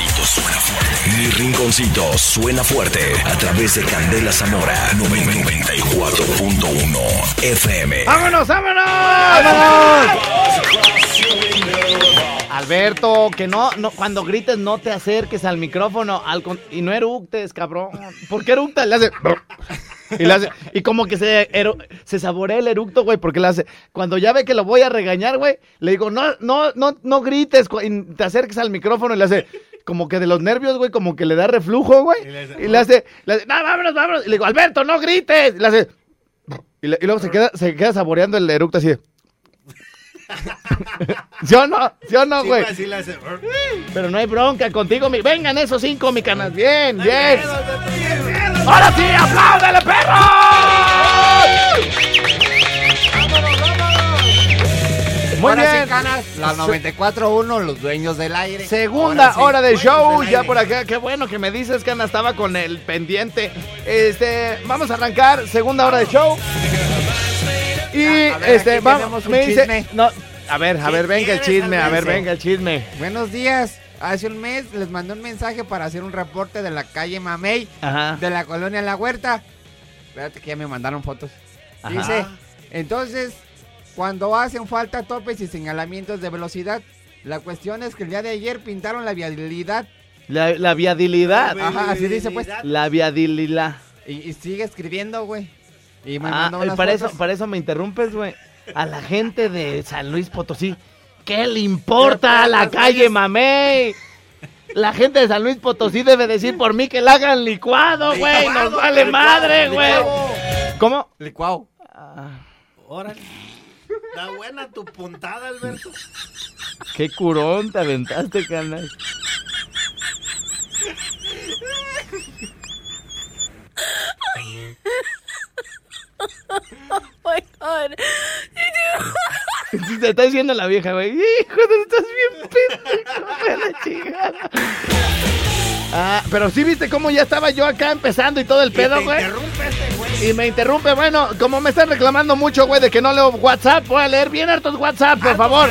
Rinconcito suena fuerte. Mi rinconcito suena fuerte a través de Candela Zamora 94.1 FM. ¡Vámonos, vámonos! ¡Vámonos! Alberto, que no, no, cuando grites no te acerques al micrófono al con- y no eructes, cabrón. ¿Por qué eructas? Le hace... Y, le hace- y como que se, eru- se saborea el eructo, güey, porque le hace... Cuando ya ve que lo voy a regañar, güey, le digo, no, no, no, no grites, cu- y te acerques al micrófono y le hace... Como que de los nervios, güey, como que le da reflujo, güey. Y le hace, le hace, no, vámonos, vámonos. Y le digo, Alberto, no grites. Y le hace, y, le- y luego se queda, se queda saboreando el eructo así de... ¿Sí o no? ¿Sí o no, güey? pues, sí hace- Pero no hay bronca contigo. Mi... Vengan esos cinco, mi canas. Bien, bien. ¡Ahora sí! ¡Apláudele, perro! Muy bien. sí, canas, la 94.1, los dueños del aire. Segunda sí, hora de show, ya por acá. Qué bueno que me dices que Ana estaba con el pendiente. Este, vamos a arrancar segunda hora de show. Y A ver, este, vamos, me dice, no, a ver, a ver, venga el chisme, a ver, venga el chisme. Buenos días. Hace un mes les mandé un mensaje para hacer un reporte de la calle Mamey, Ajá. de la colonia La Huerta. Espérate que ya me mandaron fotos. Ajá. Dice, entonces, cuando hacen falta topes y señalamientos de velocidad, la cuestión es que el día de ayer pintaron la vialidad. La, la viabilidad. Ajá, así dice pues. La viabilidad. Y, y sigue escribiendo, güey. Y me Ah, mandó unas para eso, fotos. para eso me interrumpes, güey. A la gente de San Luis Potosí, ¿qué le importa a la calle Mamey? La gente de San Luis Potosí debe decir por mí que la hagan licuado, güey. Nos vale madre, güey. ¿Cómo? Licuado. Órale. Está buena tu puntada, Alberto. Qué curón te aventaste, canal. Oh my god. Te está diciendo la vieja, güey. Hijo, estás bien pendejo, la chingada. Ah, pero sí viste cómo ya estaba yo acá empezando y todo el pedo, güey. este güey. Y me interrumpe, bueno, como me están reclamando mucho, güey, de que no leo WhatsApp, voy a leer bien hartos WhatsApp, por favor.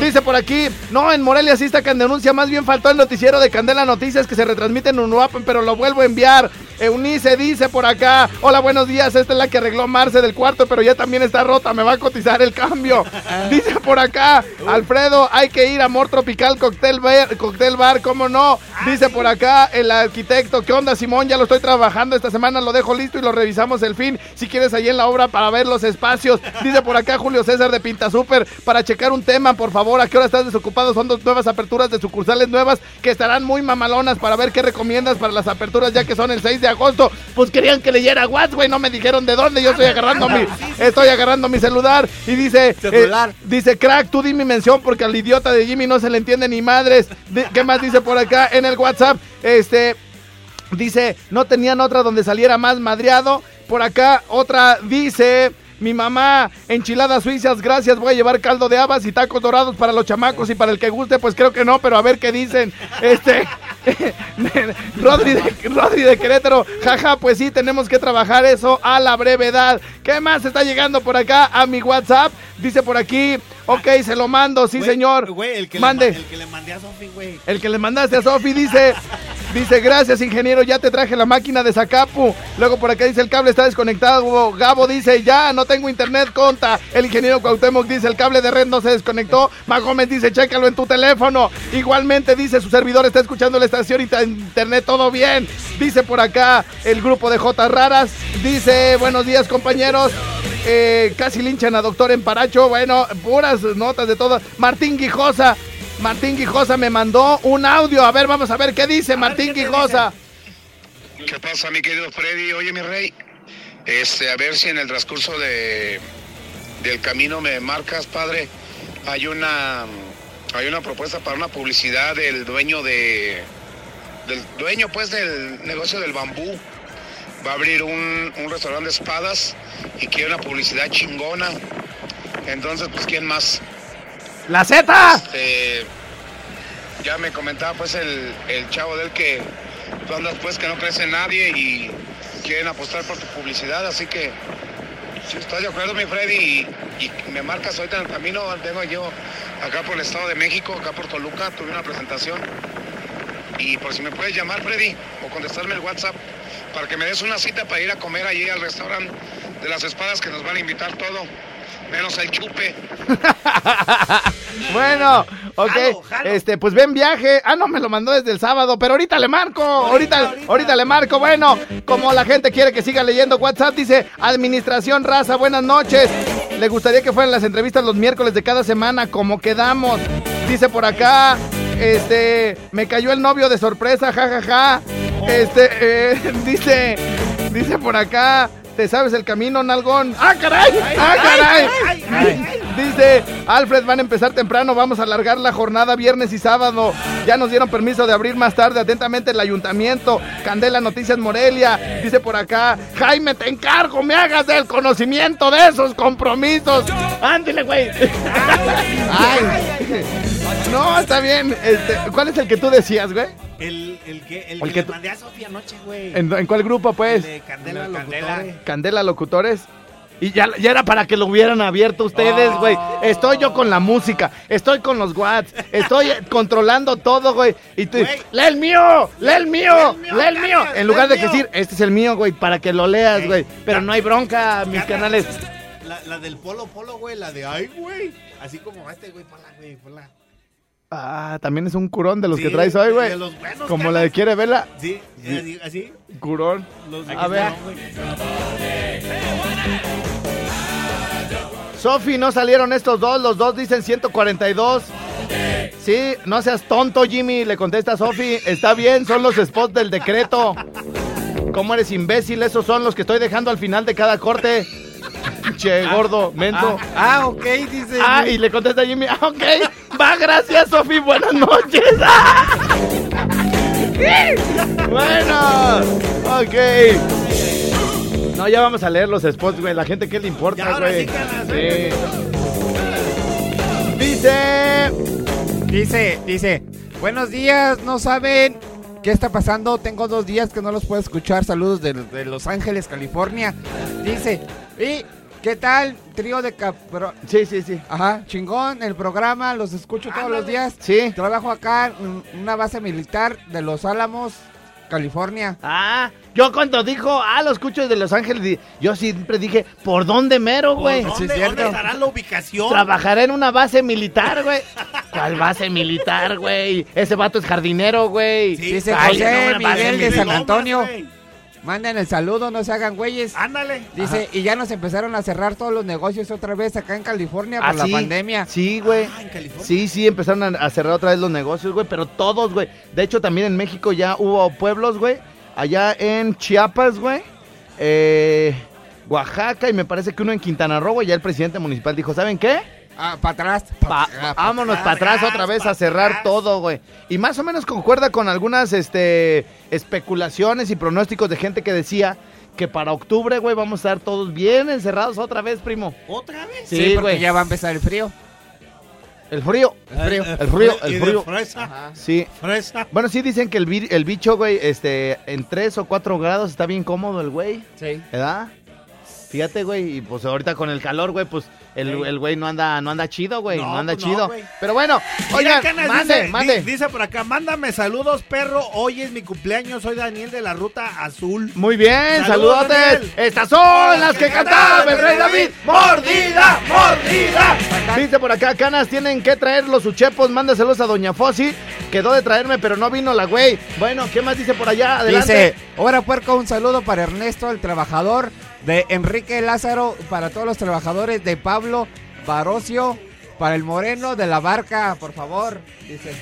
Dice por aquí, no, en Morelia sí está en denuncia, más bien faltó el noticiero de Candela Noticias que se retransmite en Unuapan, pero lo vuelvo a enviar. Eunice dice por acá, hola, buenos días, esta es la que arregló Marce del cuarto, pero ya también está rota, me va a cotizar el cambio. Dice por acá, Alfredo, hay que ir a Amor Tropical Cocktail Bar, Cocktail Bar, ¿cómo no? Dice por acá el arquitecto, ¿qué onda Simón? Ya lo estoy trabajando esta semana, lo dejo listo y lo revisamos el fin. Si quieres ahí en la obra para ver los espacios. Dice por acá Julio César de Pinta Super, para checar un tema, por favor, ¿a qué hora estás desocupado? Son dos nuevas aperturas de sucursales nuevas que estarán muy mamalonas para ver qué recomiendas para las aperturas ya que son el 6 de agosto. Pues querían que leyera WhatsApp, güey, no me dijeron de dónde, yo estoy agarrando mi, estoy agarrando mi celular y dice, Celular. eh, dice, crack, tú di mi mención porque al idiota de Jimmy no se le entiende ni madres. ¿Qué más dice por acá en el WhatsApp? Este, Dice, no tenían otra donde saliera más madreado. Por acá otra dice, mi mamá, enchiladas suizas, gracias, voy a llevar caldo de habas y tacos dorados para los chamacos y para el que guste, pues creo que no, pero a ver qué dicen. Este, Rodri de, Rodri de Querétaro, jaja, pues sí, tenemos que trabajar eso a la brevedad. ¿Qué más está llegando por acá a mi WhatsApp? Dice por aquí, ok, se lo mando, sí Güey, señor. Güey, el que, Mande. Le, el que le mandé a Sofi, güey. El que le mandaste a Sofi dice, dice, gracias ingeniero, ya te traje la máquina de Zacapu. Luego por acá dice, el cable está desconectado. Gabo dice, ya, no tengo internet, conta. El ingeniero Cuauhtémoc dice, el cable de red no se desconectó. Magomes dice, chécalo en tu teléfono. Igualmente dice, su servidor está escuchando la estación y ta- internet, todo bien. Dice por acá el grupo de J Raras. Dice, buenos días compañeros. Eh, casi linchan a doctor Emparacho. Bueno, puras notas de todo. Martín Guijosa. Martín Guijosa me mandó un audio. A ver, vamos a ver qué dice Martín Guijosa. ¿Qué pasa, mi querido Freddy? Oye, mi rey, este, a ver si en el transcurso de, del camino me marcas, padre. Hay una, hay una propuesta para una publicidad del dueño de del dueño pues del negocio del bambú. Va a abrir un, un restaurante de espadas y quiere una publicidad chingona. Entonces, pues, ¿quién más? ¡La Z! Este, ya me comentaba pues el, el chavo del que tú andas pues que no crece nadie y quieren apostar por tu publicidad, así que si estás de acuerdo mi Freddy y, y me marcas ahorita en el camino, vengo yo acá por el Estado de México, acá por Toluca, tuve una presentación y por si me puedes llamar Freddy o contestarme el WhatsApp para que me des una cita para ir a comer allí al restaurante de las espadas que nos van a invitar todo, menos el chupe. Bueno, ok. Jalo, jalo. Este, pues ven viaje. Ah, no, me lo mandó desde el sábado, pero ahorita le marco. Ahorita, ahorita, ahorita. le marco. Bueno, como la gente quiere que siga leyendo WhatsApp, dice Administración Raza, buenas noches. Le gustaría que fueran las entrevistas los miércoles de cada semana, como quedamos. Dice por acá, este, me cayó el novio de sorpresa, jajaja. Este, eh, dice, dice por acá, ¿te sabes el camino, Nalgón? ¡Ah, caray! ¡Ah, caray! Ay, ay, ay. Dice, Alfred, van a empezar temprano, vamos a alargar la jornada viernes y sábado. Ya nos dieron permiso de abrir más tarde, atentamente el ayuntamiento. Candela Noticias Morelia. Dice por acá, Jaime, te encargo, me hagas del conocimiento de esos compromisos. Ándale, güey. Ay. No, está bien. Este, ¿Cuál es el que tú decías, güey? El, el que, el, El que que tú- mandé a Sofía anoche, güey. ¿En, en cuál grupo, pues? El de Candela, El de Locutores. Candela. Candela Locutores. Y ya, ya era para que lo hubieran abierto ustedes, güey. Estoy yo con la música, estoy con los watts, estoy controlando todo, güey. Y tú, Güey. lee el mío, lee el mío, Lee el mío, En lugar de decir, este es el mío, güey, para que lo leas, Ey, güey. Pero ya. no hay bronca, mis canales. La, la del polo polo, güey, la de ay, güey. Así como este, güey, ponla, güey, ponla. Ah, también es un curón de los Sí, que traes hoy, güey. Como la de quiere verla, Sí, así, así. curón. Los A ver. Sofi, no salieron estos dos, los dos dicen 142. Sí, no seas tonto, Jimmy, le contesta Sofi. Está bien, son los spots del decreto. ¿Cómo eres imbécil? Esos son los que estoy dejando al final de cada corte. Che, gordo, mento. Ah, ok, dice. Ah, y le contesta Jimmy, ah, ok, va, gracias, Sofi, buenas noches. Bueno, ok. No, ya vamos a leer los spots, güey. La gente, ¿qué le importa, Ya, ahora güey? Sí. Dice... Dice, dice, buenos días, no saben qué está pasando, tengo dos días que no los puedo escuchar, saludos de, de Los Ángeles, California. Dice, ¿y qué tal, trío de capro... Sí, sí, sí. Ajá, chingón, el programa, los escucho todos los días. Sí. Trabajo acá en una base militar de Los Álamos, California. Ah, yo cuando dijo, ah, los escucho de Los Ángeles, di- yo siempre dije, ¿por dónde mero, ¿Por güey? Sí, ¿Dónde, es cierto. ¿Dónde estará la ubicación? Trabajaré en una base militar, güey. ¿Cuál base militar, güey? Ese vato es jardinero, güey. Sí, Dice ay, José no, una base Miguel de San Antonio. güey. Manden el saludo, no se hagan güeyes. Ándale. Dice, y ya nos empezaron a cerrar todos los negocios otra vez acá en California por Ah, la sí. pandemia. Sí, güey. Ah, en California. Sí, sí, empezaron a, a cerrar otra vez los negocios, güey, pero todos, güey. De hecho, también en México ya hubo pueblos, güey. Allá en Chiapas, güey. Eh, Oaxaca y me parece que uno en Quintana Roo, güey. Ya el presidente municipal dijo, ¿saben qué? Ah, para atrás. Pa- Ah, pa- vámonos para atrás otra vez a cerrar atrás. todo, güey. Y más o menos concuerda con algunas este, especulaciones y pronósticos de gente que decía que para octubre, güey, vamos a estar todos bien encerrados otra vez, primo. ¿Otra vez? Sí, Sí, porque güey. ya va a empezar el frío. El frío, el frío, Eh, el frío, el de frío. Fresa. Sí. Fresa. Bueno, sí dicen que el, vi- el bicho, güey, este, en 3 o 4 grados está bien cómodo el güey, Sí. ¿verdad? Fíjate, güey, y pues ahorita con el calor, güey, pues el el güey no anda, no anda chido, güey, no, No, anda pues no, chido. Pero bueno, Mira, oigan, Canas, mande, dice, mande. di- dice por acá, mándame saludos, perro. Hoy es mi cumpleaños, soy Daniel de la Ruta Azul. Muy bien, Saludos, saludotes. Estas son las que cantaba el rey David. ¡Mordida! ¡Mordida! Dice por acá, canas, tienen que traer los uchepos. Mándaselos a Doña Fossi. Quedó de traerme, pero no vino la güey. Bueno, ¿qué más dice por allá? Adelante. Dice, ahora puerco, un saludo para Ernesto, el trabajador, de Enrique Lázaro, para todos los trabajadores de Pablo Barocio, para el Moreno de la Barca, por favor. Dice,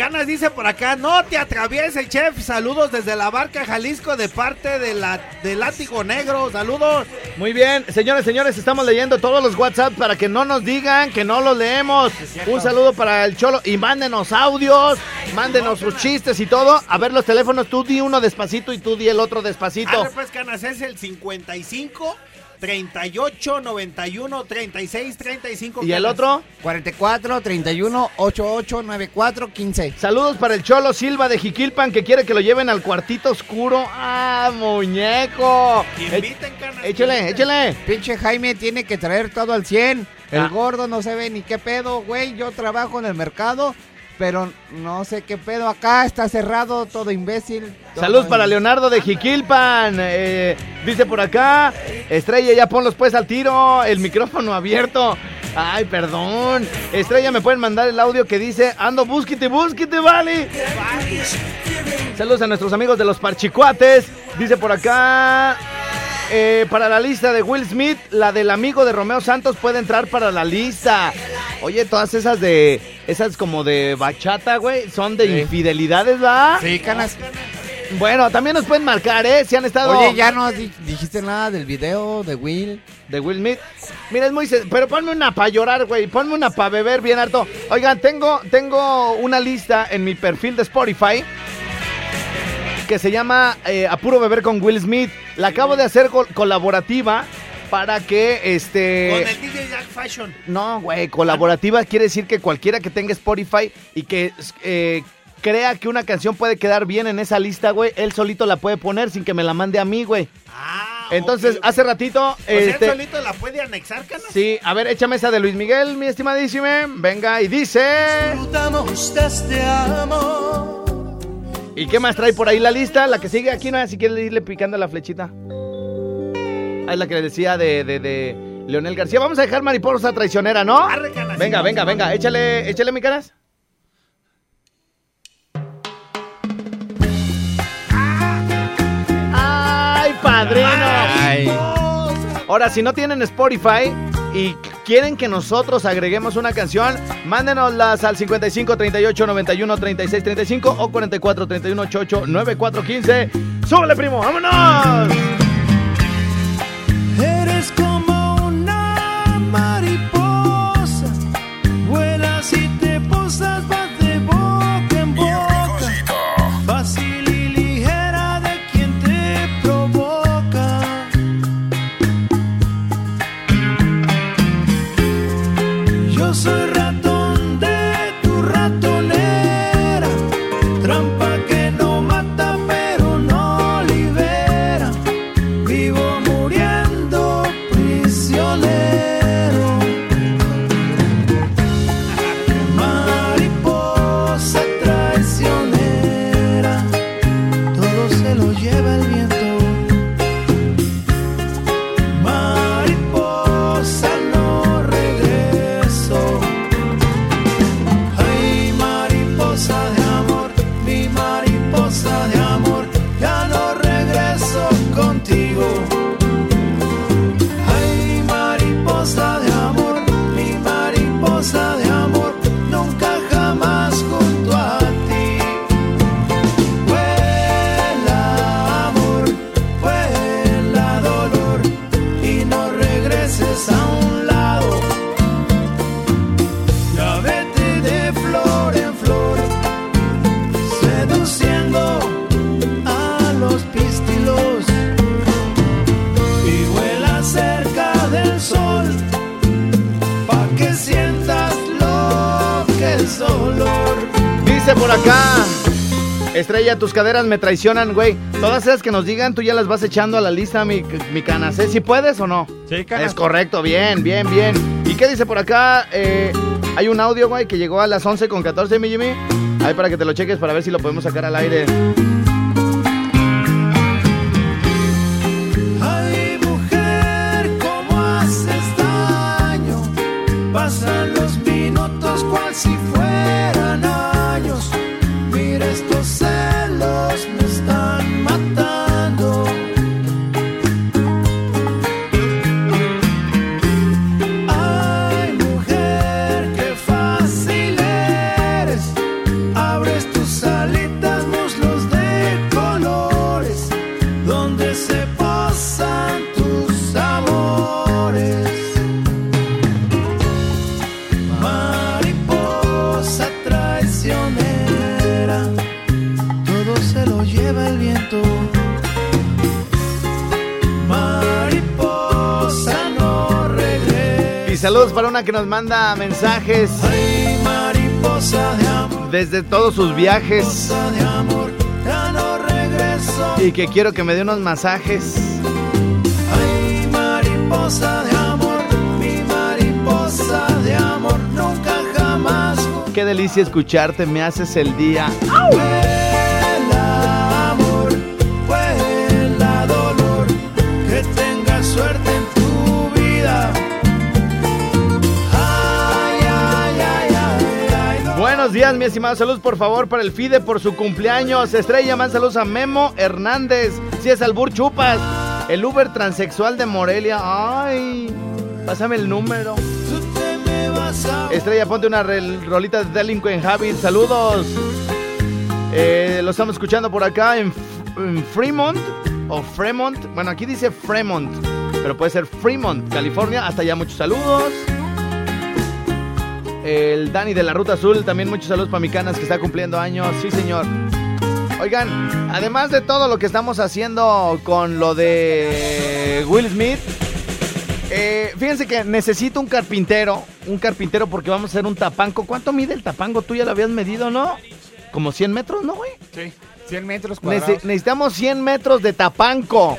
Canas dice por acá, no te atraviese, chef. Saludos desde la barca Jalisco de parte de la, del látigo negro. Saludos. Muy bien, señores, señores, estamos leyendo todos los WhatsApp para que no nos digan que no los leemos. Un saludo para el Cholo y mándenos audios, mándenos sus chistes y todo. A ver los teléfonos, tú di uno despacito y tú di el otro despacito. Ah, pues, Canas, es el 55 38 91 36 35. ¿Y el otro? 44 31 88 94 15. Saludos para el Cholo Silva de Jiquilpan que quiere que lo lleven al cuartito oscuro. ¡Ah, muñeco! Inviten. Échale, échale. Pinche Jaime tiene que traer todo al 100. El Ah. gordo no se ve ni qué pedo, güey. Yo trabajo en el mercado, pero no sé qué pedo. Acá está cerrado, todo imbécil. todo Saludos para Leonardo de Jiquilpan. Eh, dice por acá, Estrella, ya ponlos pues al tiro. El micrófono abierto. Ay, perdón. Estrella, me pueden mandar el audio que dice, ando, búsquete, búsquete, vale. Saludos a nuestros amigos de los Parchicuates. Dice por acá, eh, para la lista de Will Smith, la del amigo de Romeo Santos puede entrar para la lista. Oye, todas esas de, esas como de bachata, güey, son de Sí. infidelidades, ¿va? Sí, canas. Bueno, también nos pueden marcar, ¿eh? Si han estado Oye, ya no di- dijiste nada del video de Will. de Will Smith. Mira, es muy... Pero ponme una para llorar, güey. Ponme una para beber bien harto. Oigan, tengo, tengo una lista en mi perfil de Spotify que se llama eh, A Puro Beber con Will Smith. La acabo de hacer col- colaborativa para que, este... Con el DJ Jack Fashion. No, güey, colaborativa quiere decir que cualquiera que tenga Spotify y que eh, crea que una canción puede quedar bien en esa lista, güey, él solito la puede poner sin que me la mande a mí, güey. Ah, Entonces, ok, ok. hace ratito... O sea, él este, solito la puede anexar, Canas. Sí, a ver, échame esa de Luis Miguel, mi estimadísimo. Venga, y dice... ¿Y qué más trae por ahí la lista? La que sigue aquí, ¿no? Si quiere irle picando la flechita. Ah, es la que le decía de, de, de Leonel García. Vamos a dejar mariposa traicionera, ¿no? Arre, Canas, Venga, venga, venga, échale, échale mi caras. ¡Ay, padrino! Ahora, si no tienen Spotify y quieren que nosotros agreguemos una canción, mándenoslas al 55 38 91 36 35 o 44 31 88 94 15. ¡Súbele, primo! ¡Vámonos! Eres Estrella, tus caderas me traicionan, güey. Todas esas que nos digan, tú ya las vas echando a la lista, mi, mi canas. ¿eh? ¿Si puedes o no? Sí, canas. Es correcto, bien, bien, bien. ¿Y qué dice por acá? Eh, hay un audio, güey, que llegó a las 11 con 14, mi Jimmy. Ahí para que te lo cheques para ver si lo podemos sacar al aire. Ay, mujer, cómo haces daño. Pasan saludos para una que nos manda mensajes desde todos sus viajes y que quiero que me dé unos masajes. Ay, mariposa de amor, mi mariposa de amor, nunca jamás Qué delicia escucharte, me haces el día. vuela días, mi estimado. Saludos, por favor, para el FIDE por su cumpleaños. Estrella, más saludos a Memo Hernández. Si es Albur Chupas. El Uber transexual de Morelia. Ay, pásame el número. Estrella, ponte una rolita de Delinquent Habit. Saludos. Eh, lo estamos escuchando por acá en, en Fremont. O Fremont. Bueno, aquí dice Fremont. Pero puede ser Fremont, California. Hasta allá, muchos saludos. El Dani de la Ruta Azul. También muchos saludos para mi canas que está cumpliendo años. Sí, señor. Oigan, además de todo lo que estamos haciendo con lo de Will Smith, eh, fíjense que necesito un carpintero, un carpintero porque vamos a hacer un tapanco. ¿Cuánto mide el tapanco? Tú ya lo habías medido, ¿no? Como 100 metros, ¿no, güey? Sí. 100 metros Nece- cuadrados. necesitamos 100 metros de tapanco.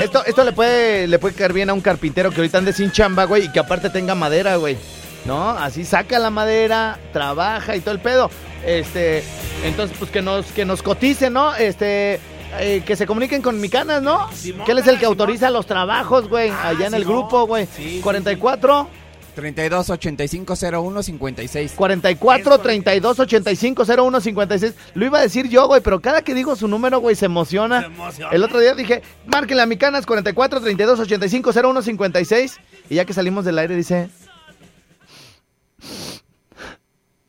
Esto, esto le puede le puede caer bien a un carpintero que ahorita ande sin chamba, güey, y que aparte tenga madera, güey. ¿No? Así saca la madera, trabaja y todo el pedo. Este, entonces pues que nos que nos coticen, ¿no? Este, eh, que se comuniquen con mi canas, ¿no? Simón, que él es el que Simón. autoriza los trabajos, güey, Ah, allá en el Simón. grupo, güey. Sí, sí, 44 32 85 01 56. 44 32 85 01 56. Lo iba a decir yo, güey, pero cada que digo su número, güey, se emociona. Se emociona. El otro día dije, márquenle a mi canas 44 32 85 01 56. Y ya que salimos del aire, dice.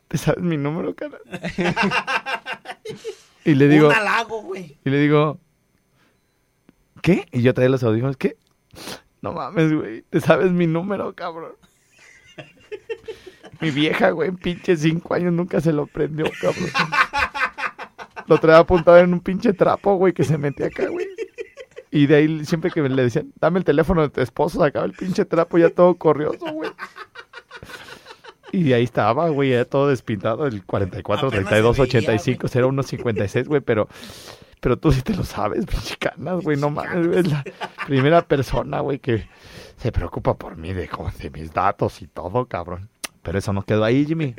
¿Te sabes mi número, canas? y le digo. Un halago, güey. Y le digo. ¿Qué? Y yo traía los audífonos. ¿Qué? No mames, güey. ¿Te sabes mi número, cabrón? Mi vieja, güey, pinche cinco años nunca se lo prendió, cabrón. Lo traía apuntado en un pinche trapo, güey, que se metía acá, güey. Y de ahí siempre que le decían, dame el teléfono de tu esposo, sacaba el pinche trapo ya todo corrioso, güey. Y de ahí estaba, güey, ya todo despintado, el 44, Apenas 32, se veía, 85, 01, 56, güey, pero... Pero tú sí te lo sabes, pinche canas, güey, no mames, güey, es la primera persona, güey, que se preocupa por mí, de, de mis datos y todo, cabrón. Pero eso no quedó ahí, Jimmy.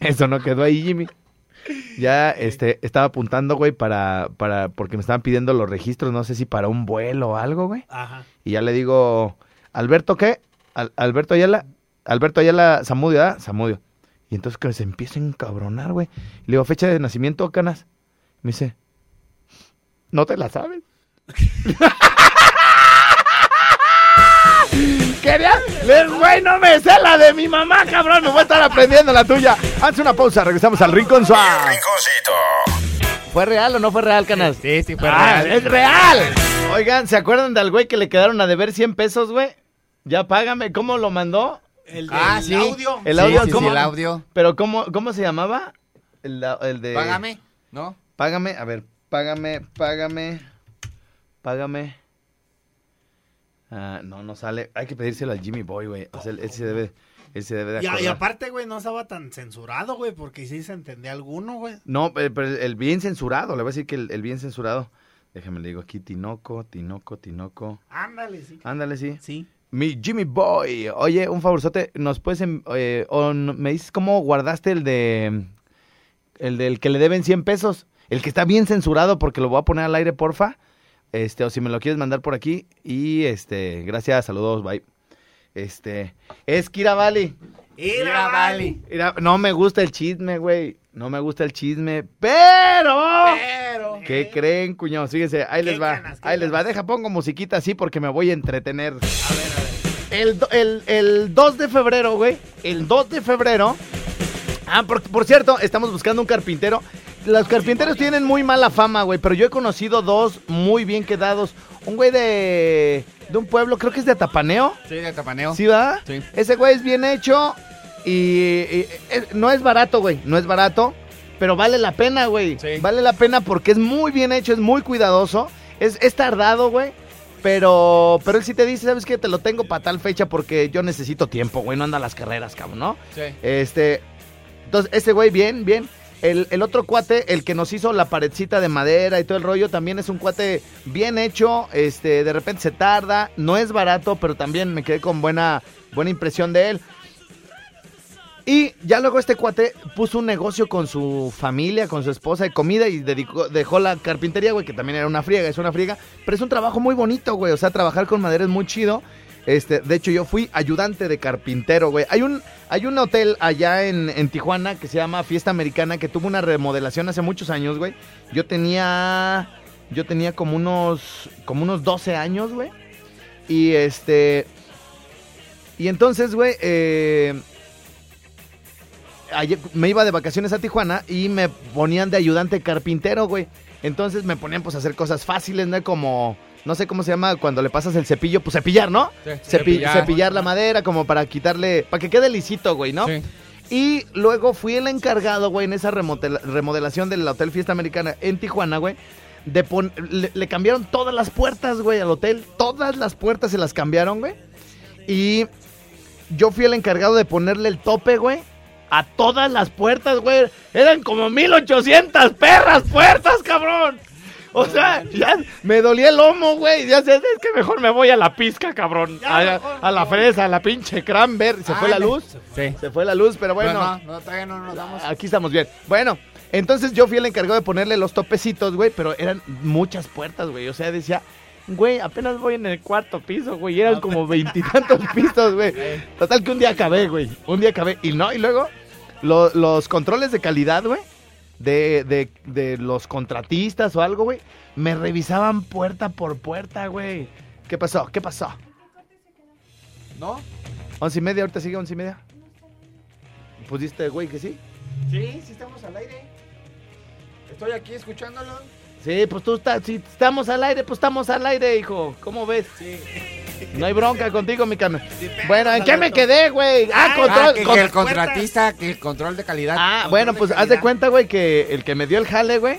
Eso no quedó ahí, Jimmy. Ya, este, estaba apuntando, güey, para, para, porque me estaban pidiendo los registros, no sé si para un vuelo o algo, güey. Ajá. Y ya le digo, Alberto, ¿qué? Al- Alberto Ayala, Alberto Ayala Zamudio, ¿ah? Zamudio. Y entonces que se empieza a encabronar, güey. Le digo, fecha de nacimiento, canas. Me dice, ¿no te la sabes? Quería, güey, no me sé la de mi mamá, cabrón. Me voy a estar aprendiendo la tuya. Haz una pausa, regresamos al Rincón Suave. Rinconcito. ¿Fue real o no fue real, canas? Sí, sí, fue Ah, real. ¡Es real! Oigan, ¿se acuerdan del güey que le quedaron a deber 100 pesos, güey? Ya págame. ¿Cómo lo mandó? El del Ah, sí. audio. El audio, sí, sí, ¿cómo? el audio. Pero ¿cómo, cómo se llamaba? El, el de... Págame, ¿no? Págame, a ver, págame, págame, págame. Ah, no, no sale. Hay que pedírselo al Jimmy Boy, güey. O sea, él, él se debe, él se debe de Y, y aparte, güey, no estaba tan censurado, güey, porque sí se entendía alguno, güey. No, pero el bien censurado, le voy a decir que el, el bien censurado. Déjame le digo aquí, Tinoco, Tinoco, Tinoco. Ándale, sí. Ándale, sí. Sí. Mi Jimmy Boy. Oye, un favorzote, ¿nos puedes, em- eh, me dices cómo guardaste el de, el del que le deben 100 pesos? El que está bien censurado porque lo voy a poner al aire, porfa. Este, o si me lo quieres mandar por aquí. Y este, gracias, saludos, bye. Este, es Kira Valley. Mira, vale. Mira, no me gusta el chisme, güey. No me gusta el chisme, pero... Pero. ¿Qué creen, cuñados? Fíjense, ahí les ¿Qué va. ganas, ahí les va. ganas? Deja, pongo musiquita así porque me voy a entretener. A ver. El, el, el 2 de febrero, güey. El 2 de febrero. Ah, por, por cierto, estamos buscando un carpintero. Los carpinteros tienen muy mala fama, güey. Pero yo he conocido dos muy bien quedados. Un güey de. de un pueblo, creo que es de Atapaneo. Sí, de tapaneo. ¿Sí, va? Sí. Ese güey es bien hecho. Y, y- no es barato, güey. No es barato. Pero vale la pena, güey. Sí. Vale la pena porque es muy bien hecho, es muy cuidadoso. Es, es tardado, güey. Pero, pero él sí te dice, ¿sabes qué? Te lo tengo para tal fecha porque yo necesito tiempo, güey. No anda las carreras, cabrón, ¿no? Sí. Este, entonces, ese güey, bien, bien. El, el otro cuate, el que nos hizo la paredcita de madera y todo el rollo, también es un cuate bien hecho. Este, de repente se tarda, no es barato, pero también me quedé con buena, buena impresión de él. Y ya luego este cuate puso un negocio con su familia, con su esposa de comida y dedicó, dejó la carpintería, güey, que también era una friega, es una friega. Pero es un trabajo muy bonito, güey. O sea, trabajar con madera es muy chido. Este, de hecho, yo fui ayudante de carpintero, güey. Hay un, hay un hotel allá en, en Tijuana que se llama Fiesta Americana que tuvo una remodelación hace muchos años, güey. Yo tenía. Yo tenía como unos. como unos 12 años, güey. Y este. Y entonces, güey, eh, ayer me iba de vacaciones a Tijuana y me ponían de ayudante carpintero, güey. Entonces me ponían pues a hacer cosas fáciles, ¿no? Como, no sé cómo se llama cuando le pasas el cepillo, pues cepillar, ¿no? Sí, Cepi- cepillar. cepillar. la madera como para quitarle, para que quede lisito, güey, ¿no? Sí. Y luego fui el encargado, güey, en esa remodela- remodelación del Hotel Fiesta Americana en Tijuana, güey. De pon- le, le cambiaron todas las puertas, güey, al hotel. Todas las puertas se las cambiaron, güey. Y yo fui el encargado de ponerle el tope, güey. A todas las puertas, güey. Eran como 1800 perras puertas, cabrón. O sea, ya me dolía el lomo, güey. Ya sé, es que mejor me voy a la pizca, cabrón. A, a la fresa, a la pinche cranberry. Se fue la luz. Sí. Se fue la luz, pero bueno. No, no, no, todavía no nos damos. Aquí estamos bien. Bueno, entonces yo fui el encargado de ponerle los topecitos, güey, pero eran muchas puertas, güey. O sea, decía, güey, apenas voy en el cuarto piso, güey. Eran como veintitantos pisos, güey. Total que un día acabé, güey. Un día acabé. Y no, y luego lo- los controles de calidad, güey. De, de, de los contratistas o algo, güey. Me revisaban puerta por puerta, güey. ¿Qué pasó? ¿Qué pasó? ¿No? ¿Once y media? ¿Ahorita sigue once y media? ¿Pusiste, güey, que sí? Sí, sí estamos al aire. Estoy aquí escuchándolo. Sí, pues tú estás, si estamos al aire, pues estamos al aire, hijo. ¿Cómo ves? Sí. No hay bronca contigo, mi carnal. Bueno, ¿en qué me quedé, güey? Ah, Ay, control. Ah, que, con- que el contratista, que el control de calidad. Ah, bueno, de pues haz calidad. de cuenta, güey, que el que me dio el jale, güey,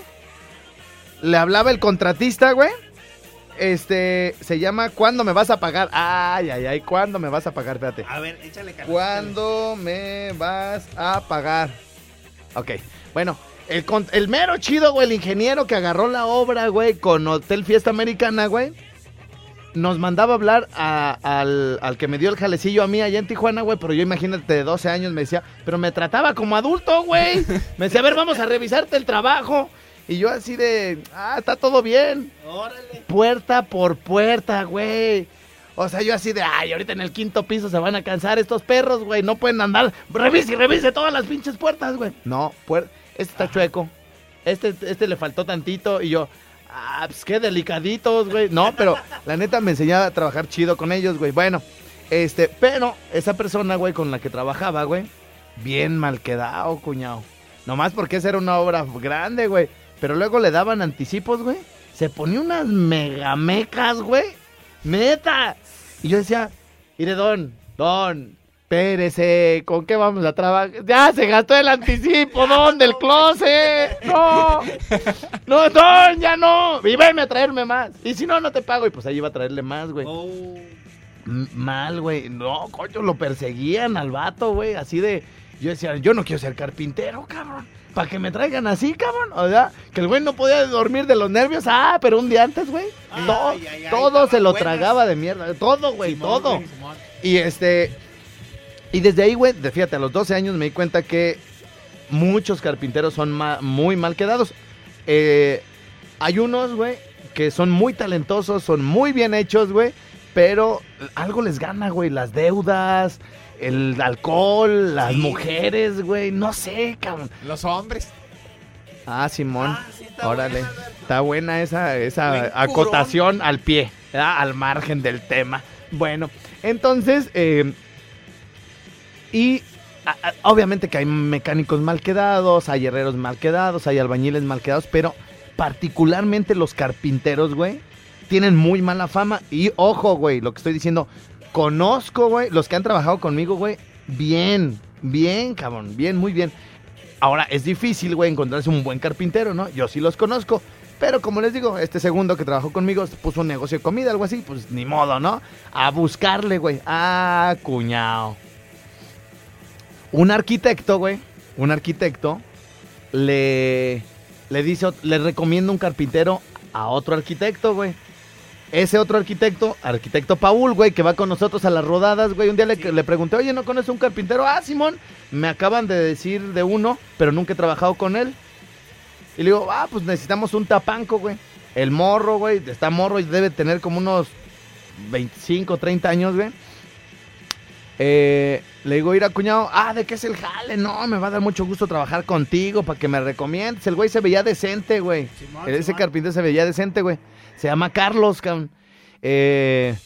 le hablaba el contratista, güey. Este, se llama ¿Cuándo me vas a pagar? Ay, ay, ay, ¿cuándo me vas a pagar? Espérate. A ver, échale carnal. ¿Cuándo me vas a pagar? Ok, bueno, el, con- el mero chido, güey, el ingeniero que agarró la obra, güey, con Hotel Fiesta Americana, güey, nos mandaba a hablar a- al, al que me dio el jalecillo a mí allá en Tijuana, güey, pero yo imagínate de 12 años me decía, pero me trataba como adulto, güey. Me decía, a ver, vamos a revisarte el trabajo. Y yo así de, ah, está todo bien Órale. puerta por puerta, güey. O sea, yo así de, ay, ahorita en el quinto piso se van a cansar estos perros, güey. No pueden andar. Revise y revise todas las pinches puertas, güey. No, puer- este está chueco. Este, este le faltó tantito. Y yo, ah, pues qué delicaditos, güey. No, pero la neta me enseñaba a trabajar chido con ellos, güey. Bueno, este, pero esa persona, güey, con la que trabajaba, güey, bien mal quedado, cuñado. Nomás porque esa era una obra grande, güey. Pero luego le daban anticipos, güey. Se ponía unas megamecas, güey. Neta. Y yo decía, mire, don, don, espérese, ¿con qué vamos a trabajar? Ya se gastó el anticipo, don, del closet. No, no, don, ya no. Y venme a traerme más. Y si no, no te pago. Y pues ahí iba a traerle más, güey. Oh. Mal, güey. No, coño, lo perseguían al vato, güey. Así de. Yo decía, yo no quiero ser carpintero, cabrón. Para que me traigan así, cabrón. O sea, que el güey no podía dormir de los nervios. Ah, pero un día antes, güey. Ay, to- ay, ay, todo se lo buenas. tragaba de mierda. Todo, güey, todo. Simón. Y este. Y desde ahí, güey, fíjate, a los 12 años me di cuenta que muchos carpinteros son ma- muy mal quedados. Eh, hay unos, güey, que son muy talentosos, son muy bien hechos, güey, pero algo les gana, güey, las deudas, el alcohol, las Sí. mujeres, güey, no sé, cabrón. Los hombres. Ah, Simón, Ah, sí, está órale. buena. Está buena esa, esa acotación al pie, ¿verdad? al margen del tema. Bueno, entonces, eh, y a- a- obviamente que hay mecánicos mal quedados, hay herreros mal quedados, hay albañiles mal quedados, pero particularmente los carpinteros, güey, tienen muy mala fama. Y ojo, güey, lo que estoy diciendo, conozco, güey, los que han trabajado conmigo, güey, bien, bien, cabrón, bien, muy bien. Ahora, es difícil, güey, encontrarse un buen carpintero, ¿no? Yo sí los conozco. Pero como les digo, este segundo que trabajó conmigo puso un negocio de comida, algo así, pues ni modo, ¿no? A buscarle, güey. Ah, cuñado. Un arquitecto, güey, un arquitecto le, le dice, le recomienda un carpintero a otro arquitecto, güey. Ese otro arquitecto, arquitecto Paul, güey, que va con nosotros a las rodadas, güey. Un día le, le pregunté, oye, ¿no conoces un carpintero? Ah, Simón, me acaban de decir de uno, pero nunca he trabajado con él. Y le digo, ah, pues necesitamos un tapanco, güey. El morro, güey, está morro y debe tener como unos 25, 30 años, güey. Eh, le digo, ir a cuñado, ah, ¿de qué es el jale? No, me va a dar mucho gusto trabajar contigo para que me recomiendes. El güey se veía decente, güey. Simón, Ese Simón. carpintero se veía decente, güey. Se llama Carlos, cabrón. Eh,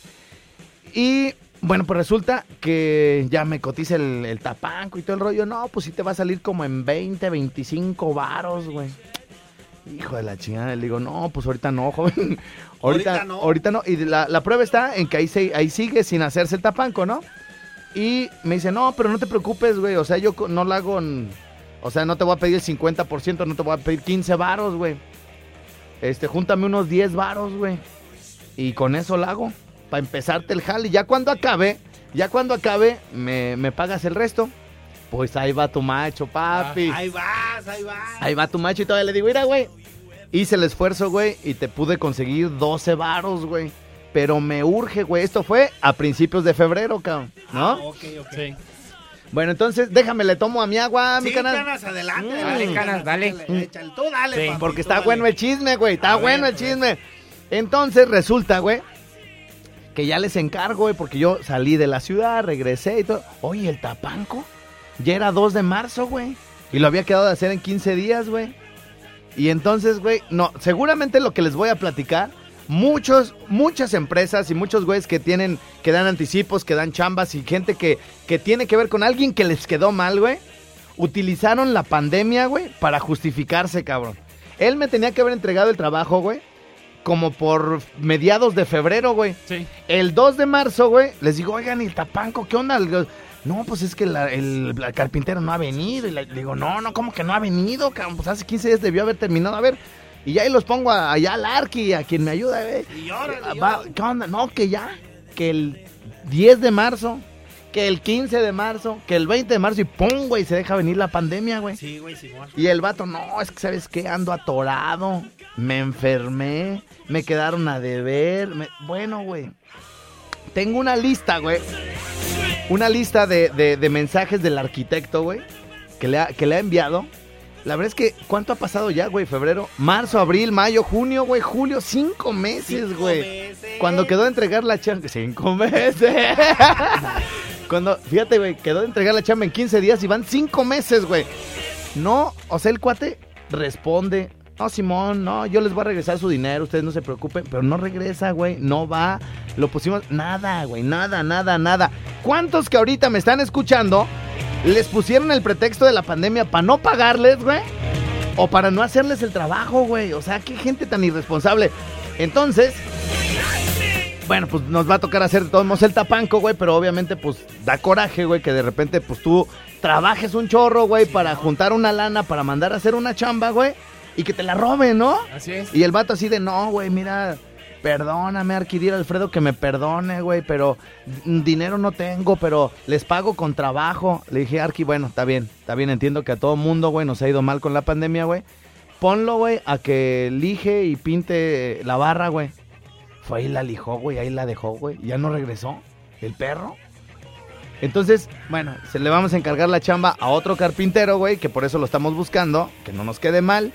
y bueno, pues resulta que ya me cotiza el, el tapanco y todo el rollo. No, pues sí te va a salir como en 20, 25 varos, güey. Hijo de la chingada. Le digo, no, pues ahorita no, joven. ahorita, Ahorita no. Ahorita no. Y la, la prueba está en que ahí, se- ahí sigue sin hacerse el tapanco, ¿no? Y me dice, no, pero no te preocupes, güey. O sea, yo no lo hago en- O sea, no te voy a pedir el 50%, no te voy a pedir 15 varos, güey. Este, júntame unos 10 varos, güey. Y con eso lo hago. Para empezarte el jale. Ya cuando acabe, ya cuando acabe, me, me pagas el resto. Pues ahí va tu macho, papi. Ahí vas, ahí vas. Ahí va tu macho y todavía le digo, mira, güey. Hice el esfuerzo, güey, y te pude conseguir 12 varos, güey. Pero me urge, güey. Esto fue a principios de febrero, cabrón. ¿no? Ah, ok, ok. Sí. Bueno, entonces déjame, le tomo a mi agua, a mi Sí, canal. canas, adelante. Mm. Dale, canas, dale. Échale, tú dale, Sí, papi, Porque está dale. bueno el chisme, güey. Está A bueno ver, el chisme. Entonces resulta, güey, que ya les encargo, güey, porque yo salí de la ciudad, regresé y todo. Oye, el tapanco ya era 2 de marzo, güey. Y lo había quedado de hacer en 15 días, güey. Y entonces, güey, no, seguramente lo que les voy a platicar, muchos, muchas empresas y muchos güeyes que tienen, que dan anticipos, que dan chambas y gente que, que tiene que ver con alguien que les quedó mal, güey, utilizaron la pandemia, güey, para justificarse, cabrón. Él me tenía que haber entregado el trabajo, güey, como por mediados de febrero, güey. Sí. El 2 de marzo, güey, les digo, oigan, ¿y el tapanco qué onda? No, pues es que la- el, la carpintero no ha venido. Y le digo, no, no, ¿cómo que no ha venido? cabrón? Pues hace 15 días debió haber terminado. A ver, y ya ahí los pongo a- allá al Arqui, a quien me ayuda, güey. Y órale, Va. ¿Qué onda? No, que ya, que el 10 de marzo, que el 15 de marzo, que el 20 de marzo y pum, güey, se deja venir la pandemia, güey. Sí, güey, Simón. Y el vato, no, es que sabes qué, ando atorado, me enfermé, me quedaron a deber. me- Bueno, güey, tengo una lista, güey. Una lista de, de- de mensajes del arquitecto, güey, que le, ha, que le ha enviado. La verdad es que, ¿cuánto ha pasado ya, güey? Febrero, marzo, abril, mayo, junio, güey, julio, cinco meses, Cinco güey. meses. Cuando quedó de entregar la chamba, cinco meses. Cuando, fíjate, güey, quedó de entregar la chamba en 15 días y van cinco meses, güey. No, o sea, el cuate responde. No, Simón, no, yo les voy a regresar su dinero, ustedes no se preocupen, pero no regresa, güey, no va. Lo pusimos, nada, güey, nada, nada, nada. ¿Cuántos que ahorita me están escuchando les pusieron el pretexto de la pandemia para no pagarles, güey? O para no hacerles el trabajo, güey. O sea, qué gente tan irresponsable. Entonces, bueno, pues nos va a tocar hacer de todos modos el tapanco, güey, pero obviamente pues da coraje, güey, que de repente pues tú trabajes un chorro, güey, para juntar una lana, para mandar a hacer una chamba, güey, y que te la roben, ¿no? Así es. Y el vato así de, no, güey, mira, perdóname, Arquidir Alfredo, que me perdone, güey, pero dinero no tengo, pero les pago con trabajo. Le dije, Arqui, bueno, está bien, está bien, entiendo que a todo mundo, güey, nos ha ido mal con la pandemia, güey. Ponlo, güey, a que lije y pinte la barra, güey. Fue ahí la lijó, güey, ahí la dejó, güey. Ya no regresó el perro. Entonces, bueno, se le vamos a encargar la chamba a otro carpintero, güey, que por eso lo estamos buscando, que no nos quede mal.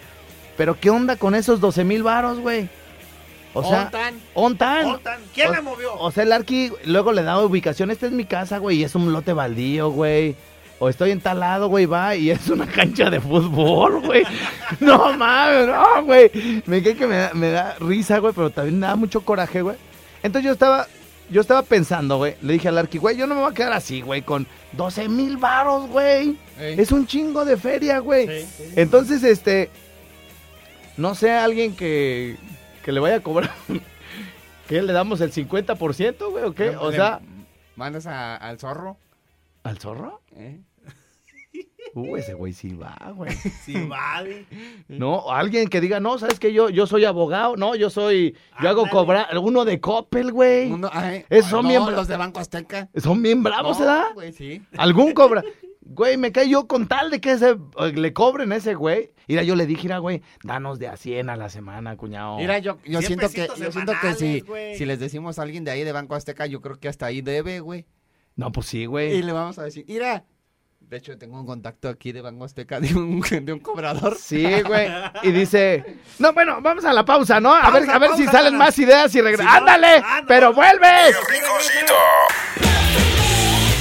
Pero ¿qué onda con esos 12 mil varos, güey? O sea, Ontan. ontan. Ontan. ¿Quién O- la movió? O sea, el Arqui luego le da ubicación. Esta es mi casa, güey, y es un lote baldío, güey. O estoy en tal lado, güey, va, y es una cancha de fútbol, güey. No mames, no, güey. Me cae que me da, me da risa, güey, pero también me da mucho coraje, güey. Entonces yo estaba, yo estaba pensando, güey. Le dije al Arqui, güey, yo no me voy a quedar así, güey, con 12 mil varos, güey. Ey. Es un chingo de feria, güey. Entonces, este, no sé, alguien que, que le vaya a cobrar, que le damos el 50%, güey, o qué? O sea, Mandas a- al zorro. ¿al zorro? ¿eh? Uh, ese güey sí va, güey. Sí, vale. No, alguien que diga, no, ¿sabes que Yo, yo soy abogado, no, yo soy, yo hago Ándale. cobrar, uno de Coppel, güey. Uno- ay, Esos son no, bien los de Banco Azteca. Son bien bravos, No, ¿verdad? güey, sí. Algún cobra. Güey, me cae yo con tal de que ese, eh, le cobren a ese güey. Mira, yo le dije, mira, güey, danos de a 100 a la semana, cuñado. Mira, yo, yo siento que, yo siento que si, güey. si les decimos a alguien de ahí de Banco Azteca, yo creo que hasta ahí debe, güey. No, pues sí, Y güey. le vamos a decir, mira. De hecho, tengo un contacto aquí de Banco Azteca de un, de un cobrador. Sí, güey. Y dice, no, bueno, vamos a la pausa, ¿no? A ver, Pausa, a ver si pausa, salen Nana. más ideas y regresamos. Si no- ¡Ándale! No. ¡Pero vuelves!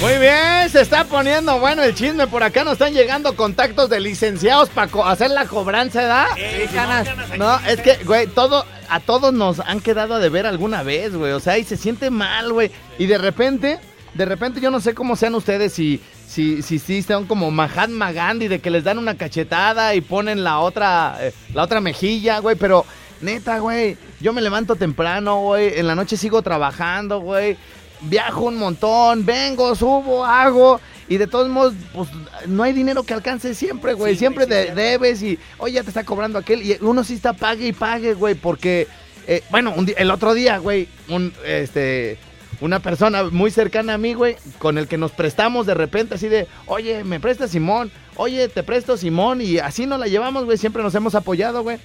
Muy bien, se está poniendo bueno el chisme. Por acá nos están llegando contactos de licenciados para hacer la cobranza, ¿verdad? Eh, Sí, aquí No, es que, güey, todo, a todos nos han quedado a deber alguna vez, güey. O sea, y se siente mal, güey. Y de repente, de repente yo no sé cómo sean ustedes si, si, si, si son como Mahatma Gandhi, de que les dan una cachetada y ponen la otra, eh, la otra mejilla, güey. Pero, neta, güey, yo me levanto temprano, güey. En la noche sigo trabajando, güey. Viajo un montón, vengo, subo, hago. Y de todos modos, pues no hay dinero que alcance siempre, güey. Sí, siempre güey, sí, de- debes y, oye, ya te está cobrando aquel. Y uno sí está pague y pague, güey, porque, eh, bueno, un el otro día, güey, un, este, una persona muy cercana a mí, güey, con el que nos prestamos de repente, así de, oye, me presta Simón, oye, te presto Simón, y así nos la llevamos, güey, siempre nos hemos apoyado, güey.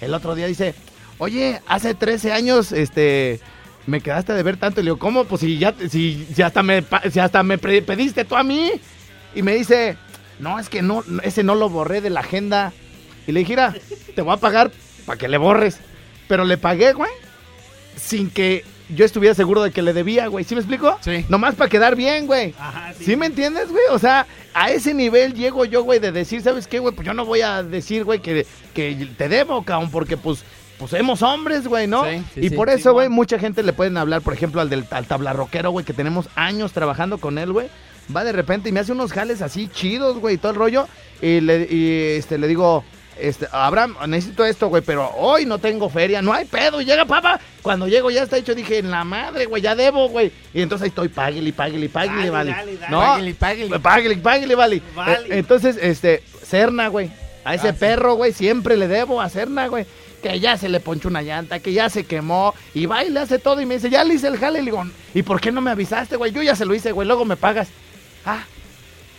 El otro día dice, oye, hace 13 años, este, me quedaste de ver tanto. Y le digo, ¿cómo? Pues si ya, si, si hasta me, si hasta me pediste tú a mí. Y me dice, no, es que no, ese no lo borré de la agenda. Y le dije, mira, te voy a pagar para que le borres. Pero le pagué, güey, sin que yo estuviera seguro de que le debía, güey. ¿Sí me explico? Sí. Nomás para quedar bien, güey. Ajá, ¿Sí me entiendes, güey? O sea, a ese nivel llego yo, güey, de decir, ¿sabes qué, güey? Pues yo no voy a decir, güey, que, que te debo, cabrón, porque pues, pues somos hombres, güey, ¿no? Sí, sí, y por sí, eso, güey, mucha gente le pueden hablar, por ejemplo, al del al tablarroquero, güey, que tenemos años trabajando con él, güey. Va de repente y me hace unos jales así chidos, güey, y todo el rollo. Y le, y, este, le digo, este, Abraham, necesito esto, güey, pero hoy no tengo feria, no hay pedo. Y llega papá, cuando llego ya está hecho, dije, en la madre, güey, ya debo, güey. Y entonces ahí estoy, páguele, páguele, páguele, vale. dale, dale. No, Páguele, páguele. páguele, páguele, vale. Vale. Eh, entonces, este, Serna, güey. A ese Ah, perro, güey, siempre le debo a Serna, güey. Que ya se le ponchó una llanta, que ya se quemó. Y va y le hace todo y me dice, ya le hice el jale. Y le digo, ¿y por qué no me avisaste, güey? Yo ya se lo hice, güey, luego me pagas. Ah.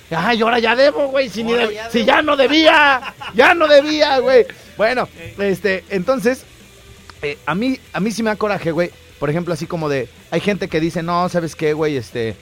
Ay, ahora ya debo, güey. Si, deb- ya si ya no debía. Ya no debía, güey. Bueno, este, entonces, eh, a mí, a mí sí me da coraje, güey. Por ejemplo, así como de, hay gente que dice, no, ¿sabes qué, güey? Este,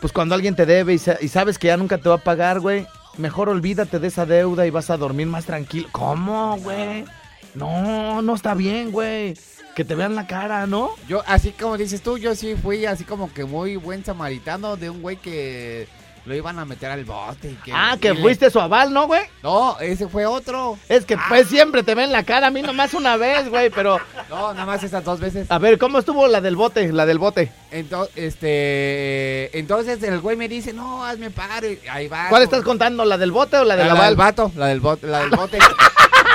pues cuando alguien te debe y, sa- y sabes que ya nunca te va a pagar, güey, mejor olvídate de esa deuda y vas a dormir más tranquilo. ¿Cómo, güey? No, no está bien, güey. Que te vean la cara, ¿no? Yo, así como dices tú, yo sí fui así como que muy buen samaritano de un güey que lo iban a meter al bote. Y que, ah, y que le- fuiste su aval, ¿no, güey? No, ese fue otro. Es que pues siempre te ven la cara, a mí nomás una vez, güey, pero... No, nada más esas dos veces. A ver, ¿cómo estuvo la del bote? La del bote. Entonces, este, entonces el güey me dice, no, hazme paro. y Ahí va. ¿Cuál estás contando? ¿La del bote o la La, del la aval? del vato, la del bote, la del bote.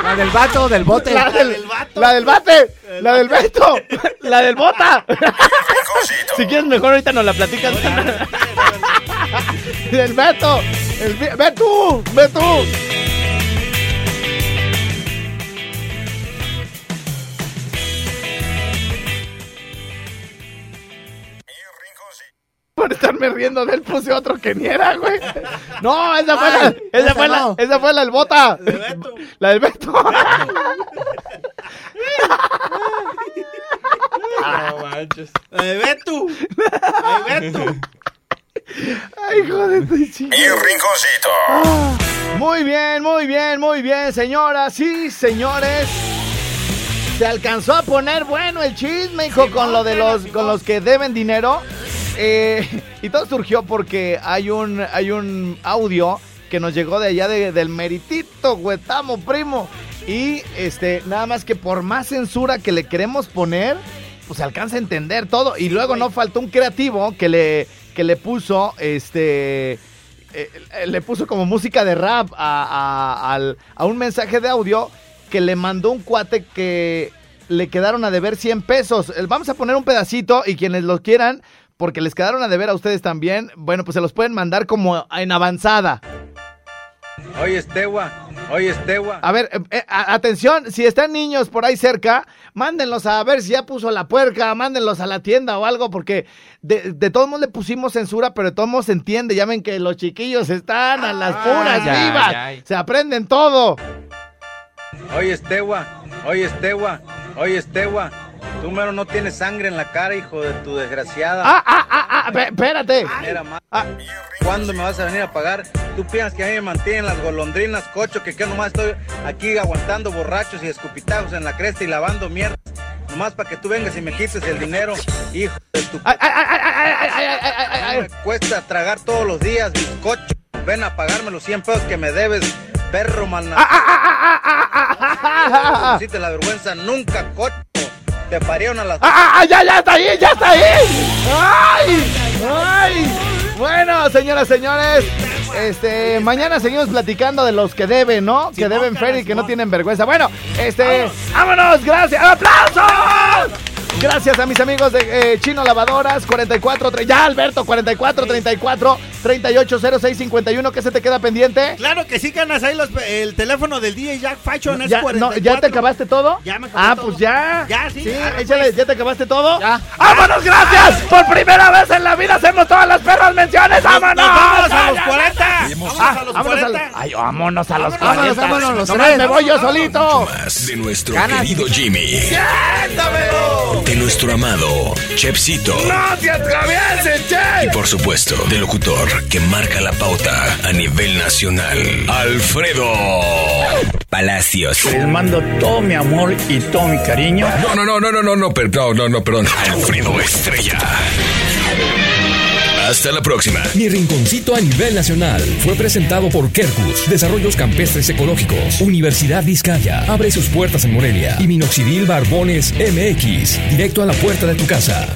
La del vato, del bote. La del, del vato. la del bate, la del Beto, la del bota. si quieres mejor ahorita nos la platicas. del Beto, el ve tú, ve tú. Por estarme riendo de él puse otro que ni era, güey. No, esa fue la, Ay, esa esa fue la, no. esa fue la del bota. del Beto. La del Beto. No manches. Ay, ve tú. Ay, ve tú. Ay, hijo de tu chica. Mi rinconcito. Muy bien, muy bien, muy bien, señoras y señores. Se alcanzó a poner bueno el chisme, hijo, con lo de los, con los que deben dinero. Eh, y todo surgió porque hay un, hay un audio que nos llegó de allá de- del meritito, Huetamo, primo. Y este, nada más que por más censura que le queremos poner, pues alcanza a entender todo. Y luego no faltó un creativo que le, que le puso este. eh, eh, le puso como música de rap a, a- a un mensaje de audio que le mandó un cuate que le quedaron a deber 100 pesos. Eh, Vamos a poner un pedacito y quienes lo quieran, porque les quedaron a deber a ustedes también, bueno, pues se los pueden mandar como en avanzada. Oye, Estegua, oye, Estegua. A ver, eh, eh, atención, si están niños por ahí cerca, mándenlos a ver si ya puso la puerca, mándenlos a la tienda o algo, porque de, de todos modos le pusimos censura, pero de todos modos se entiende. Ya ven que los chiquillos están a las puras ay, vivas, ay. se aprenden todo. Oye, Estegua, oye, Estegua, oye, Estegua. Tú mero no tienes sangre en la cara, hijo de tu desgraciada. Ah, ah, ah, ah espérate. Mira, ah. ¿Cuándo me vas a venir a pagar? Tú piensas que a mí me mantienen las golondrinas, cocho, que que nomás estoy aquí aguantando borrachos y escupitajos en la cresta y lavando mierda. Nomás para que tú vengas y me quites el dinero, hijo de tu... Ay, ay, ay, me cuesta tragar todos los días, bizcocho. Ven a pagarme los 100 pesos que me debes, perro malnacido. Ah, ah, ah, la vergüenza nunca, cocho. Te parieron a las... ¡Ah, ah, ah, ya, ya está ahí, ya está ahí! ¡Ay! ¡Ay! Bueno, señoras, señores, este, mañana seguimos platicando de los que deben, ¿no? que deben Fer y que no tienen vergüenza. Bueno, este, vámonos, gracias, ¡aplausos! Gracias a mis amigos de eh, Chino Lavadoras, 44, tre- ya Alberto, 44, 34, 38, 06, 51, ¿qué se te queda pendiente? Claro que sí, canas. Ahí los- el teléfono del DJ Jack Fashion es Ya, 44. no, ¿Ya te acabaste todo? Ya me acabé Ah, todo. pues ya. Ya, sí, arre, échale, pues. ¿ya te acabaste todo? Ya. ¡Vámonos, gracias! Por primera vez en la vida hacemos todas las perras menciones. ¡Vámonos! Nos vamos Ya, a los ya, 40. ya. Vámonos Ah, a los vámonos a 40. los- Ay, vámonos a los Vámonos, 40. vámonos los Nomás tres. me voy yo solito. Más de nuestro Ganas. querido Jimmy. De nuestro amado Chepsito. ¡No te atravieses, Y che! por supuesto, del locutor que marca la pauta a nivel nacional, Alfredo Palacios. Les mando todo mi amor y todo mi cariño. No, no, no, no, no, no, no, perdón, no, no, perdón. Alfredo Estrella. Hasta la próxima. Mi rinconcito a nivel nacional fue presentado por Kerkus, Desarrollos Campestres Ecológicos, Universidad Vizcaya, abre sus puertas en Morelia y Minoxidil Barbones MX, directo a la puerta de tu casa.